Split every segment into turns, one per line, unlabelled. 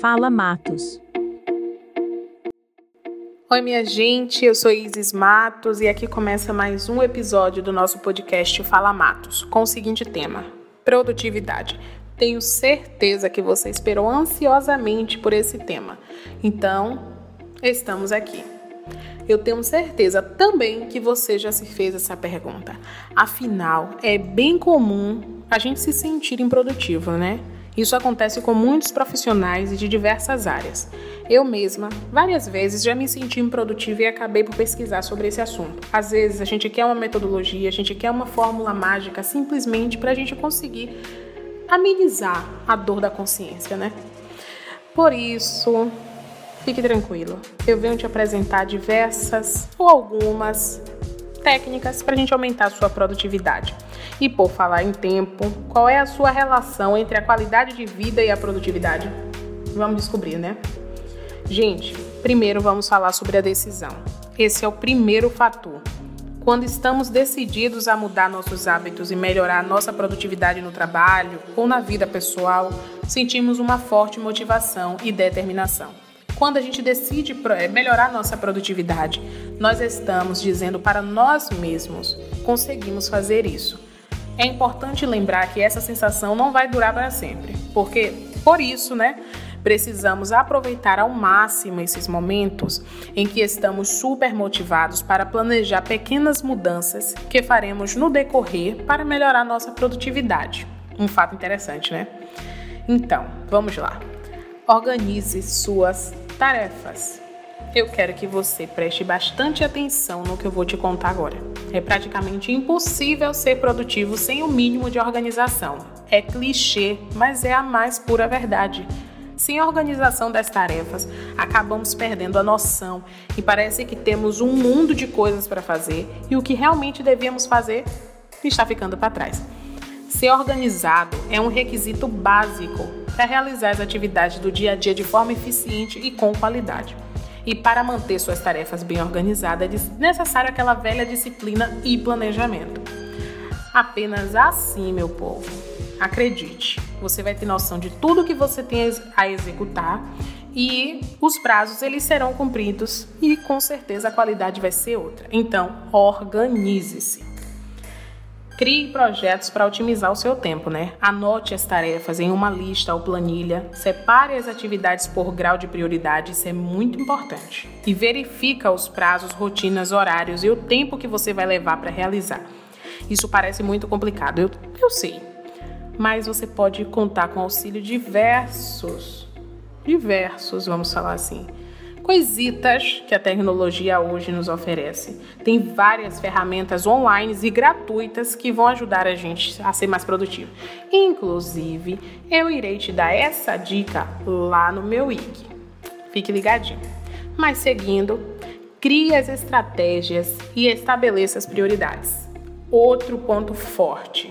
Fala Matos.
Oi, minha gente, eu sou Isis Matos e aqui começa mais um episódio do nosso podcast Fala Matos, com o seguinte tema: produtividade. Tenho certeza que você esperou ansiosamente por esse tema. Então, estamos aqui. Eu tenho certeza também que você já se fez essa pergunta. Afinal, é bem comum a gente se sentir improdutivo, né? Isso acontece com muitos profissionais de diversas áreas. Eu mesma, várias vezes, já me senti improdutiva e acabei por pesquisar sobre esse assunto. Às vezes, a gente quer uma metodologia, a gente quer uma fórmula mágica simplesmente para a gente conseguir amenizar a dor da consciência, né? Por isso, fique tranquilo. Eu venho te apresentar diversas ou algumas técnicas para a gente aumentar a sua produtividade. E por falar em tempo, qual é a sua relação entre a qualidade de vida e a produtividade? Vamos descobrir, né? Gente, primeiro vamos falar sobre a decisão. Esse é o primeiro fator. Quando estamos decididos a mudar nossos hábitos e melhorar nossa produtividade no trabalho ou na vida pessoal, sentimos uma forte motivação e determinação. Quando a gente decide eh, melhorar nossa produtividade, nós estamos dizendo para nós mesmos: conseguimos fazer isso. É importante lembrar que essa sensação não vai durar para sempre, porque por isso, né, precisamos aproveitar ao máximo esses momentos em que estamos super motivados para planejar pequenas mudanças que faremos no decorrer para melhorar nossa produtividade. Um fato interessante, né? Então, vamos lá. Organize suas tarefas eu quero que você preste bastante atenção no que eu vou te contar agora. É praticamente impossível ser produtivo sem o mínimo de organização. É clichê, mas é a mais pura verdade. Sem a organização das tarefas, acabamos perdendo a noção e parece que temos um mundo de coisas para fazer e o que realmente devíamos fazer está ficando para trás. Ser organizado é um requisito básico para realizar as atividades do dia a dia de forma eficiente e com qualidade. E para manter suas tarefas bem organizadas, é necessário aquela velha disciplina e planejamento. Apenas assim, meu povo, acredite, você vai ter noção de tudo que você tem a executar e os prazos eles serão cumpridos e com certeza a qualidade vai ser outra. Então, organize-se. Crie projetos para otimizar o seu tempo, né? Anote as tarefas em uma lista ou planilha, separe as atividades por grau de prioridade, isso é muito importante. E verifica os prazos, rotinas, horários e o tempo que você vai levar para realizar. Isso parece muito complicado, eu, eu sei. Mas você pode contar com auxílio diversos, diversos, vamos falar assim, coisitas que a tecnologia hoje nos oferece. Tem várias ferramentas online e gratuitas que vão ajudar a gente a ser mais produtivo. Inclusive, eu irei te dar essa dica lá no meu IG. Fique ligadinho. Mas seguindo, crie as estratégias e estabeleça as prioridades. Outro ponto forte.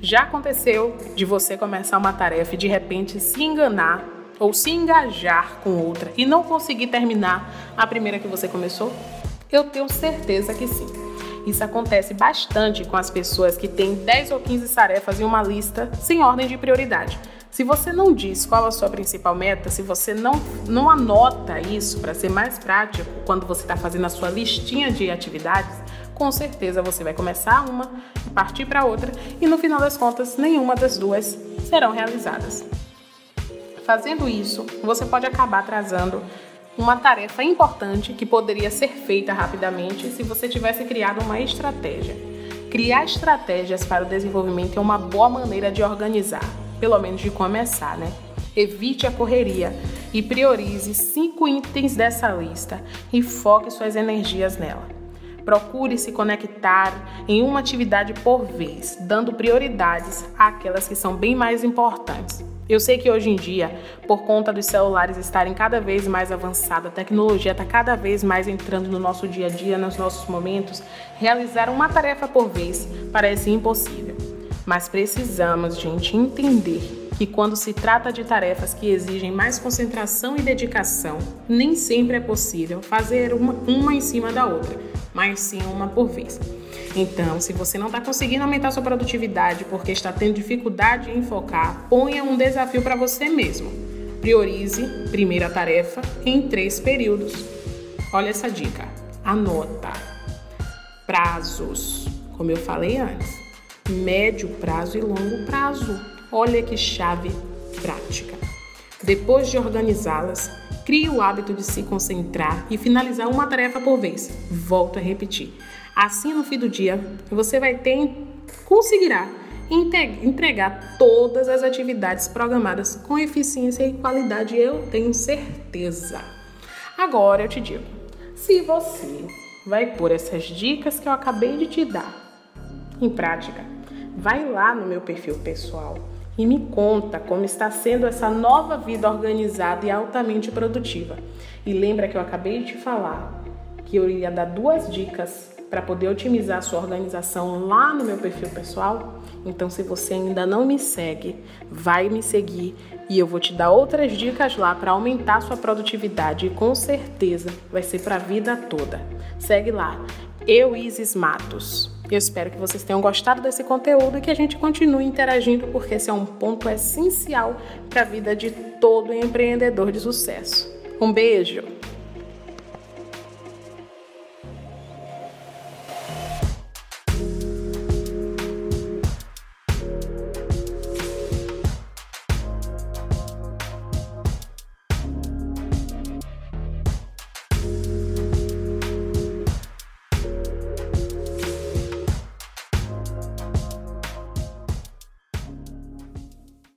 Já aconteceu de você começar uma tarefa e de repente se enganar ou se engajar com outra e não conseguir terminar a primeira que você começou? Eu tenho certeza que sim. Isso acontece bastante com as pessoas que têm 10 ou 15 tarefas em uma lista sem ordem de prioridade. Se você não diz qual a sua principal meta, se você não, não anota isso para ser mais prático quando você está fazendo a sua listinha de atividades, com certeza você vai começar uma, partir para outra e no final das contas nenhuma das duas serão realizadas. Fazendo isso, você pode acabar atrasando uma tarefa importante que poderia ser feita rapidamente se você tivesse criado uma estratégia. Criar estratégias para o desenvolvimento é uma boa maneira de organizar, pelo menos de começar, né? Evite a correria e priorize cinco itens dessa lista e foque suas energias nela. Procure se conectar em uma atividade por vez, dando prioridades àquelas que são bem mais importantes. Eu sei que hoje em dia, por conta dos celulares estarem cada vez mais avançados, a tecnologia está cada vez mais entrando no nosso dia a dia, nos nossos momentos, realizar uma tarefa por vez parece impossível. Mas precisamos, gente, entender que quando se trata de tarefas que exigem mais concentração e dedicação, nem sempre é possível fazer uma, uma em cima da outra, mas sim uma por vez. Então, se você não está conseguindo aumentar sua produtividade porque está tendo dificuldade em focar, ponha um desafio para você mesmo. Priorize primeira tarefa em três períodos. Olha essa dica. Anota. Prazos, como eu falei antes. Médio prazo e longo prazo. Olha que chave prática. Depois de organizá-las, crie o hábito de se concentrar e finalizar uma tarefa por vez. Volto a repetir. Assim, no fim do dia, você vai ter conseguirá entregar todas as atividades programadas com eficiência e qualidade, eu tenho certeza. Agora eu te digo, se você vai pôr essas dicas que eu acabei de te dar em prática, vai lá no meu perfil pessoal e me conta como está sendo essa nova vida organizada e altamente produtiva. E lembra que eu acabei de te falar que eu ia dar duas dicas para poder otimizar a sua organização lá no meu perfil pessoal. Então, se você ainda não me segue, vai me seguir e eu vou te dar outras dicas lá para aumentar sua produtividade e com certeza vai ser para a vida toda. Segue lá, eu Isis Matos. Eu espero que vocês tenham gostado desse conteúdo e que a gente continue interagindo, porque esse é um ponto essencial para a vida de todo empreendedor de sucesso. Um beijo!